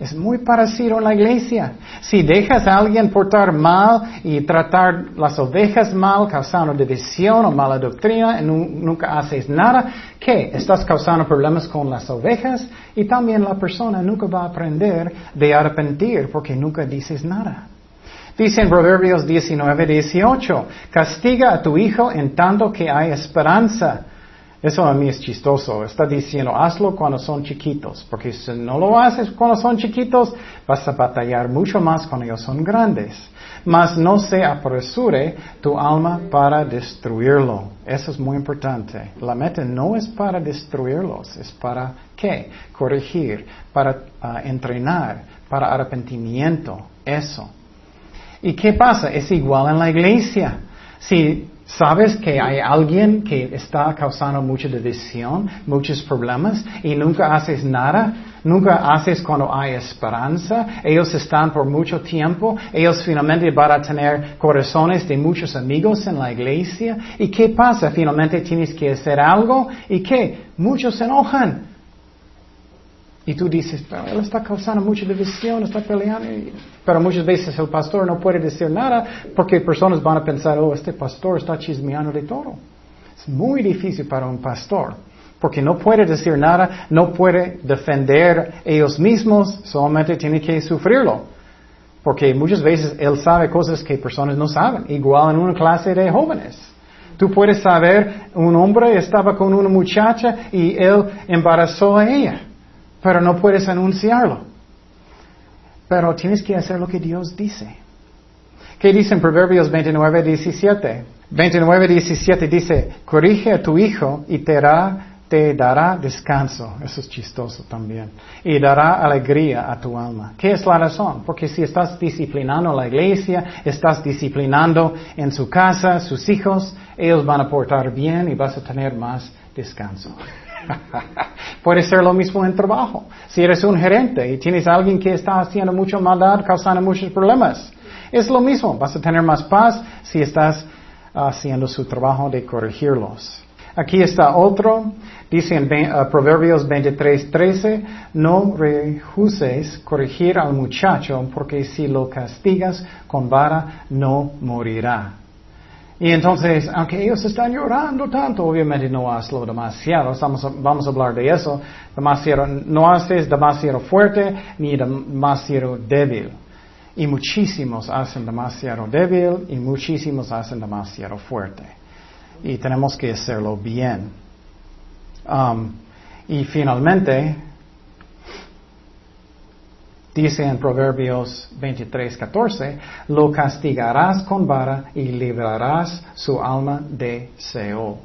Es muy parecido en la iglesia. Si dejas a alguien portar mal y tratar las ovejas mal, causando división o mala doctrina, y nunca haces nada, ¿qué? Estás causando problemas con las ovejas y también la persona nunca va a aprender de arrepentir porque nunca dices nada. Dice en Proverbios 19, 18, castiga a tu hijo en tanto que hay esperanza eso a mí es chistoso. Está diciendo, hazlo cuando son chiquitos, porque si no lo haces cuando son chiquitos, vas a batallar mucho más cuando son grandes. Mas no se apresure tu alma para destruirlo. Eso es muy importante. La meta no es para destruirlos, es para qué? Corregir, para ah, entrenar, para arrepentimiento. Eso. ¿Y qué pasa? Es igual en la iglesia. Si ¿Sabes que hay alguien que está causando mucha división, muchos problemas y nunca haces nada? Nunca haces cuando hay esperanza. Ellos están por mucho tiempo. Ellos finalmente van a tener corazones de muchos amigos en la iglesia. ¿Y qué pasa? Finalmente tienes que hacer algo. ¿Y qué? Muchos se enojan. Y tú dices, pero él está causando mucha división, está peleando. Pero muchas veces el pastor no puede decir nada porque personas van a pensar, oh, este pastor está chismeando de todo. Es muy difícil para un pastor porque no puede decir nada, no puede defender ellos mismos, solamente tiene que sufrirlo. Porque muchas veces él sabe cosas que personas no saben, igual en una clase de jóvenes. Tú puedes saber, un hombre estaba con una muchacha y él embarazó a ella pero no puedes anunciarlo. Pero tienes que hacer lo que Dios dice. ¿Qué dice en Proverbios 29, 17? 29, 17 dice, corrige a tu hijo y te te dará descanso. Eso es chistoso también. Y dará alegría a tu alma. ¿Qué es la razón? Porque si estás disciplinando la iglesia, estás disciplinando en su casa, sus hijos, ellos van a portar bien y vas a tener más descanso. Puede ser lo mismo en trabajo. Si eres un gerente y tienes alguien que está haciendo mucha maldad, causando muchos problemas, es lo mismo. Vas a tener más paz si estás haciendo su trabajo de corregirlos. Aquí está otro, dice en uh, Proverbios 23, 13, no rehuses corregir al muchacho porque si lo castigas con vara no morirá. Y entonces, aunque ellos están llorando tanto, obviamente no hazlo demasiado, vamos a hablar de eso, demasiado, no haces demasiado fuerte ni demasiado débil. Y muchísimos hacen demasiado débil y muchísimos hacen demasiado fuerte. Y tenemos que hacerlo bien. Um, y finalmente, Dice en Proverbios 23, 14, lo castigarás con vara y librarás su alma de Seol.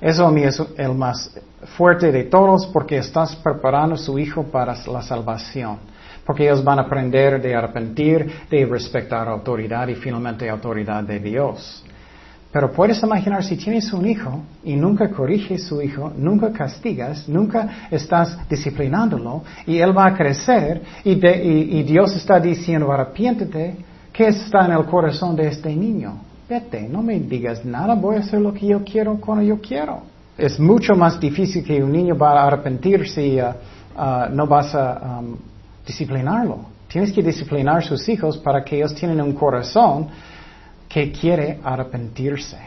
Eso a mí es el más fuerte de todos porque estás preparando a su hijo para la salvación. Porque ellos van a aprender de arrepentir, de respetar autoridad y finalmente autoridad de Dios. Pero puedes imaginar si tienes un hijo y nunca corriges su hijo, nunca castigas, nunca estás disciplinándolo y él va a crecer y, y, Dios está diciendo arrepiéntete, ¿qué está en el corazón de este niño? Vete, no me digas nada, voy a hacer lo que yo quiero cuando yo quiero. Es mucho más difícil que un niño va a arrepentir si uh, uh, no vas a um, disciplinarlo. Tienes que disciplinar a sus hijos para que ellos tengan un corazón que quiere arrepentirse.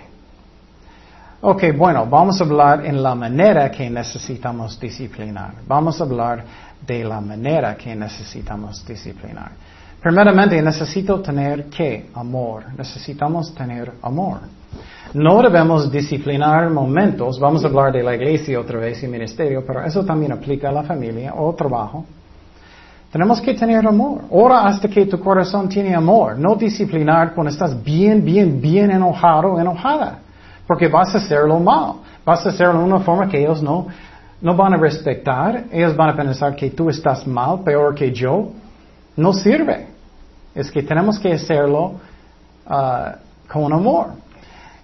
Ok, bueno, vamos a hablar en la manera que necesitamos disciplinar. Vamos a hablar de la manera que necesitamos disciplinar. Primeramente, necesito tener qué? Amor. Necesitamos tener amor. No debemos disciplinar momentos. Vamos a hablar de la iglesia otra vez y ministerio, pero eso también aplica a la familia o trabajo. Tenemos que tener amor. Ora hasta que tu corazón tiene amor. No disciplinar cuando estás bien, bien, bien enojado enojada. Porque vas a hacerlo mal. Vas a hacerlo de una forma que ellos no, no van a respetar. Ellos van a pensar que tú estás mal, peor que yo. No sirve. Es que tenemos que hacerlo uh, con amor.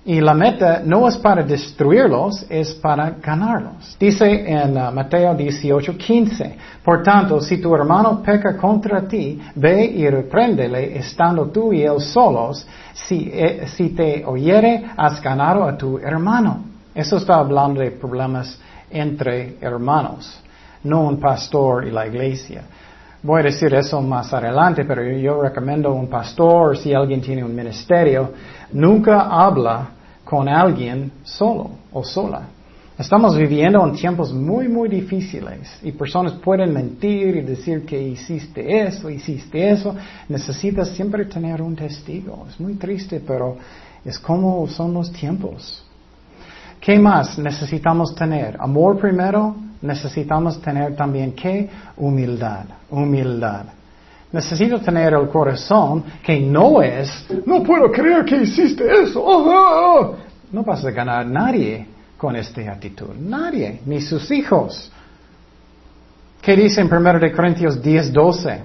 Y la meta no es para destruirlos, es para ganarlos. Dice en uh, Mateo 18, 15, por tanto, si tu hermano peca contra ti, ve y repréndele estando tú y él solos. Si, eh, si te oyere, has ganado a tu hermano. Eso está hablando de problemas entre hermanos, no un pastor y la iglesia. Voy a decir eso más adelante, pero yo recomiendo un pastor, si alguien tiene un ministerio, nunca habla con alguien solo o sola. Estamos viviendo en tiempos muy, muy difíciles y personas pueden mentir y decir que hiciste eso, hiciste eso. Necesitas siempre tener un testigo. Es muy triste, pero es como son los tiempos. ¿Qué más necesitamos tener? Amor primero, necesitamos tener también qué? Humildad, humildad. Necesito tener el corazón que no es, no puedo creer que hiciste eso. Oh, oh, oh". No vas a ganar nadie con esta actitud. Nadie, ni sus hijos. ¿Qué dice en 1 Corintios 10, 12?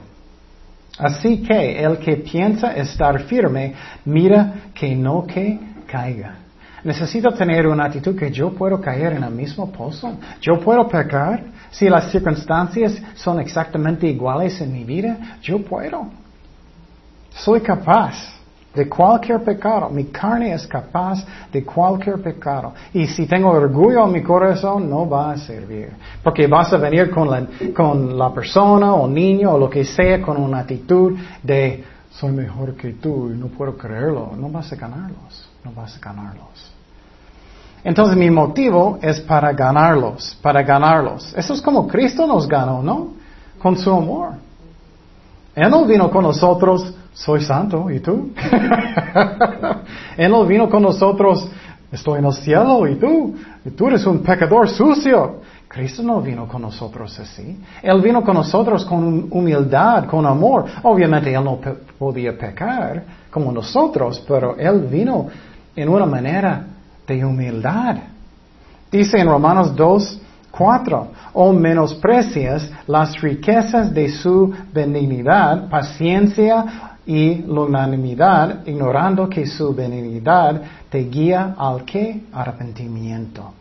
Así que el que piensa estar firme, mira que no que caiga. Necesito tener una actitud que yo puedo caer en el mismo pozo. Yo puedo pecar. Si las circunstancias son exactamente iguales en mi vida, yo puedo. Soy capaz de cualquier pecado. Mi carne es capaz de cualquier pecado. Y si tengo orgullo en mi corazón, no va a servir. Porque vas a venir con la, con la persona o niño o lo que sea con una actitud de soy mejor que tú y no puedo creerlo. No vas a ganarlos. No vas a ganarlos. Entonces mi motivo es para ganarlos, para ganarlos. Eso es como Cristo nos ganó, ¿no? Con su amor. Él no vino con nosotros, soy santo, ¿y tú? Él no vino con nosotros, estoy en el cielo, ¿y tú? ¿Y tú eres un pecador sucio. Cristo no vino con nosotros así. Él vino con nosotros con humildad, con amor. Obviamente Él no podía pecar como nosotros, pero Él vino en una manera de humildad, Dice en Romanos 2, 4. O menosprecias las riquezas de su benignidad, paciencia y longanimidad, ignorando que su benignidad te guía al que arrepentimiento.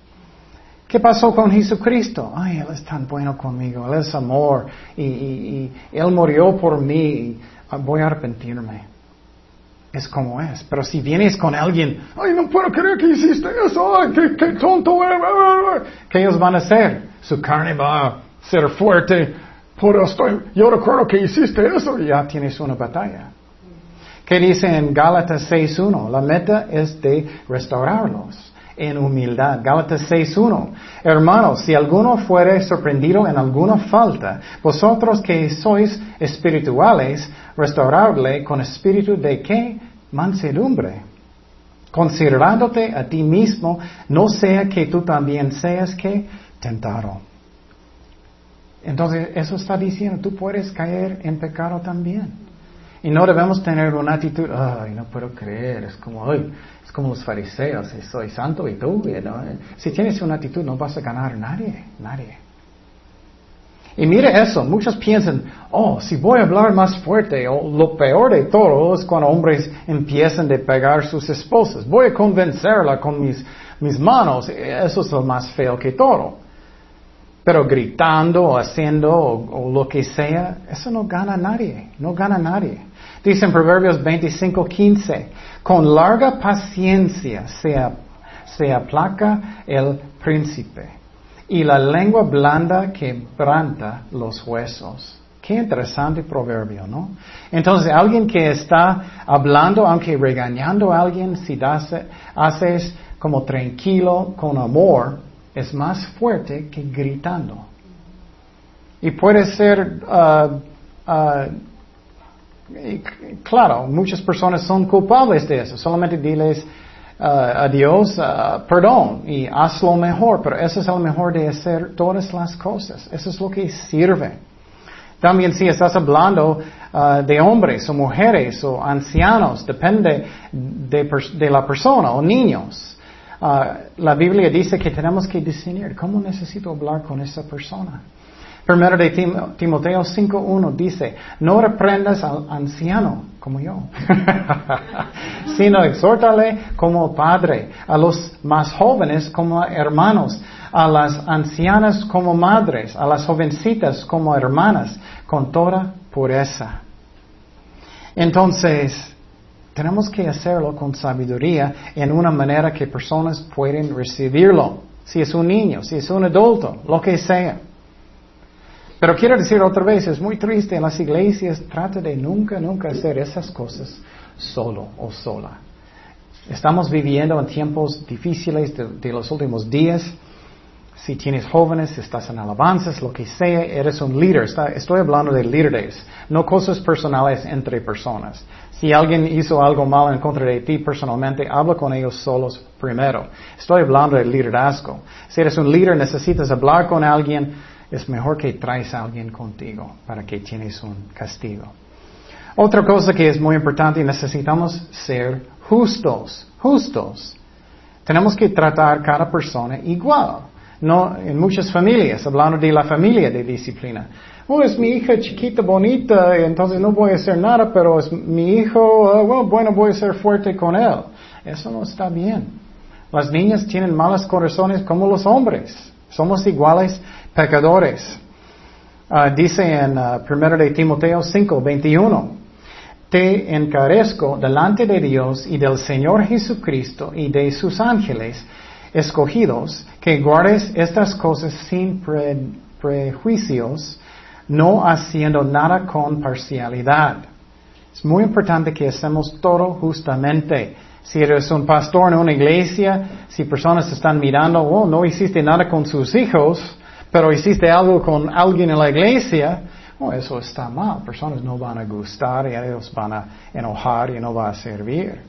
¿Qué pasó con Jesucristo? Ay, Él es tan bueno conmigo, Él es amor y, Él murió por mí, ah, voy a arrepentirme. Es como es. Pero si vienes con alguien, ay, no puedo creer que hiciste eso, ay, qué, qué tonto, ¿qué ellos van a hacer? Su carne va a ser fuerte, pero estoy, yo recuerdo que hiciste eso y ya tienes una batalla. ¿Qué dice en Gálatas 6.1? La meta es de restaurarlos en humildad. Gálatas 6.1. Hermanos, si alguno fuere sorprendido en alguna falta, vosotros que sois espirituales, restaurarle con espíritu de qué? Mansedumbre. Considerándote a ti mismo, no sea que tú también seas que tentado. Entonces, eso está diciendo, tú puedes caer en pecado también. Y no debemos tener una actitud, ay, no puedo creer, es como, ay, como los fariseos, soy santo y tú, Si tienes una actitud no vas a ganar nadie, nadie. Y mire eso, muchos piensan, oh, si voy a hablar más fuerte, o lo peor de todo es cuando hombres empiezan a pegar sus esposas. Voy a convencerla con mis, mis manos, eso es lo más feo que todo. Pero gritando o haciendo o, lo que sea, eso no gana nadie, no gana nadie. Dice en Proverbios 25, 15, con larga paciencia se, se aplaca el príncipe y la lengua blanda quebranta los huesos. Qué interesante proverbio, ¿no? Entonces, alguien que está hablando, aunque regañando a alguien, si haces como tranquilo, con amor, es más fuerte que gritando. Y puede ser, uh, uh, claro, muchas personas son culpables de eso. Solamente diles uh, a Dios perdón y hazlo mejor. Pero eso es lo mejor de hacer todas las cosas. Eso es lo que sirve. También si estás hablando de hombres o mujeres o ancianos, depende de, de la persona o niños. La Biblia dice que tenemos que discernir cómo necesito hablar con esa persona. Primero de Timoteo 5.1 dice, no reprendas al anciano como yo, sino exhórtale como padre, a los más jóvenes como hermanos, a las ancianas como madres, a las jovencitas como hermanas, con toda pureza. Entonces, tenemos que hacerlo con sabiduría en una manera que personas pueden recibirlo. Si es un niño, si es un adulto, lo que sea. Pero quiero decir otra vez, es muy triste en las iglesias, trata de nunca, nunca hacer esas cosas solo o sola. Estamos viviendo en tiempos difíciles de, los últimos días. Si tienes jóvenes, estás en alabanzas, lo que sea, eres un líder. estoy hablando de líderes, no cosas personales entre personas. Si alguien hizo algo malo en contra de ti personalmente, habla con ellos solos primero. Estoy hablando de liderazgo. Si eres un líder, necesitas hablar con alguien, es mejor que traes a alguien contigo para que tienes un castigo. Otra cosa que es muy importante, necesitamos ser justos, justos. Tenemos que tratar cada persona igual. No, en muchas familias, hablando de la familia de disciplina. Oh, es mi hija chiquita, bonita, entonces no voy a hacer nada, pero es mi hijo, ah, bueno, voy a ser fuerte con él. Eso no está bien. Las niñas tienen malos corazones como los hombres. Somos iguales pecadores. Ah, dice en 1 ah, de Timoteo 5, 21. Te encarezco delante de Dios y del Señor Jesucristo y de sus ángeles escogidos que guardes estas cosas sin prejuicios no haciendo nada con parcialidad. Es muy importante que hacemos todo justamente. Si eres un pastor en una iglesia, si personas están mirando, oh, no hiciste nada con sus hijos, pero hiciste algo con alguien en la iglesia, oh, eso está mal. Personas no van a gustar y ellos van a enojar y no va a servir.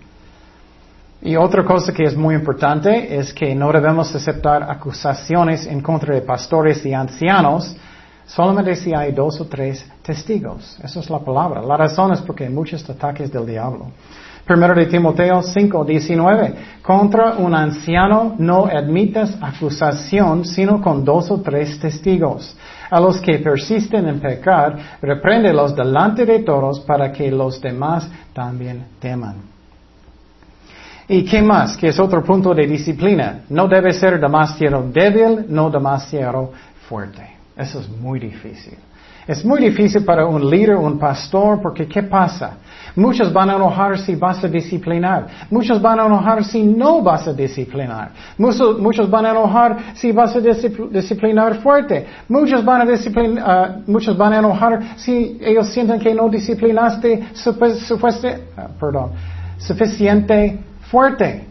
Y otra cosa que es muy importante es que no debemos aceptar acusaciones en contra de pastores y ancianos Solamente si hay dos o tres testigos. Esa es la palabra. La razón es porque hay muchos ataques del diablo. Primero de Timoteo 5, 19. Contra un anciano no admitas acusación sino con dos o tres testigos. A los que persisten en pecar, repréndelos delante de todos para que los demás también teman. ¿Y qué más? Que es otro punto de disciplina. No debe ser demasiado débil, no demasiado fuerte. Eso es muy difícil. Es muy difícil para un líder, un pastor, porque ¿qué pasa? Muchos van a enojar si vas a disciplinar. Muchos van a enojar si no vas a disciplinar. Muchos, van a enojar si vas a disciplinar fuerte. Muchos van a ah, muchos van a enojar si ellos sienten que no disciplinaste ah, perdón, suficiente fuerte.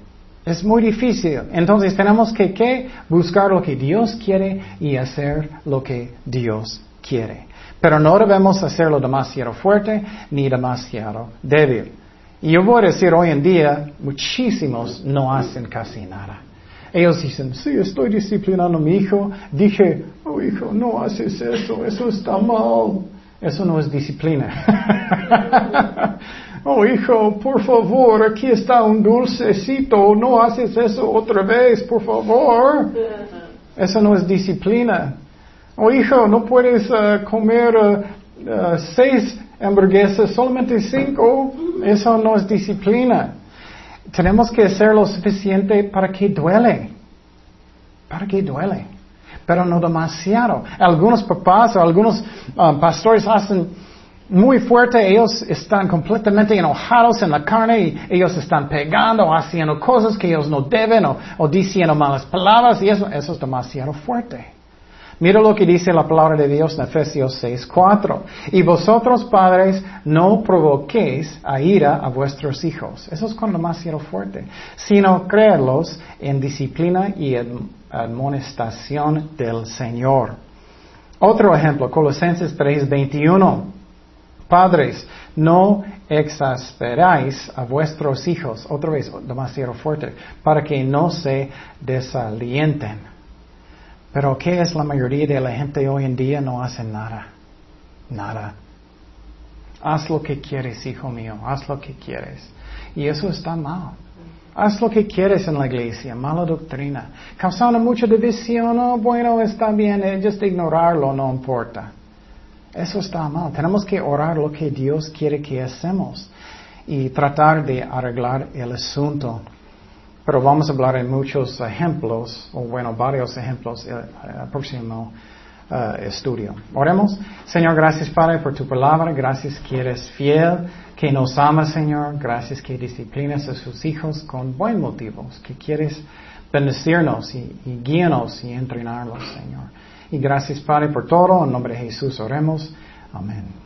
Es muy difícil. Entonces tenemos que buscar lo que Dios quiere y hacer lo que Dios quiere. Pero no debemos hacerlo demasiado fuerte ni demasiado débil. Y yo voy a decir hoy en día, muchísimos no hacen casi nada. Ellos dicen, sí, estoy disciplinando a mi hijo. Dije, oh hijo, no haces eso, eso está mal. Eso no es disciplina. oh hijo, por favor, aquí está un dulcecito, no haces eso otra vez, por favor. Eso no es disciplina. Oh hijo, no puedes uh, comer uh, seis hamburguesas, solamente cinco. Eso no es disciplina. Tenemos que hacer lo suficiente para que duele. Para que duele. Pero no demasiado. Algunos papás o algunos pastores hacen muy fuerte, ellos están completamente enojados en la carne y ellos están pegando, haciendo cosas que ellos no deben o, o diciendo malas palabras y eso, eso es demasiado fuerte. Mira lo que dice la palabra de Dios en Efesios 6:4. Y vosotros padres no provoquéis a ira a vuestros hijos. Eso es con demasiado fuerte. Sino creerlos en disciplina y admonestación del Señor. Otro ejemplo, Colosenses 3:21. Padres, no exasperáis a vuestros hijos, otra vez demasiado fuerte, para que no se desalienten. Pero ¿qué es la mayoría de la gente hoy en día? No hace nada. Nada. Haz lo que quieres, hijo mío. Haz lo que quieres. Y eso está mal. Haz lo que quieres en la iglesia, mala doctrina. Causando mucha división, no, bueno, está bien, eh, just ignorarlo no importa. Eso está mal. Tenemos que orar lo que Dios quiere que hacemos y tratar de arreglar el asunto. Pero vamos a hablar de muchos ejemplos, o bueno, varios ejemplos en eh, el próximo eh, estudio. Oremos. Señor, gracias Padre por tu palabra. Gracias que eres fiel, que nos amas, Señor. Gracias que disciplinas a sus hijos con buen motivos, que quieres bendecirnos y, y y entrenarlos, Señor. Y gracias Padre por todo. En nombre de Jesús oremos. Amén.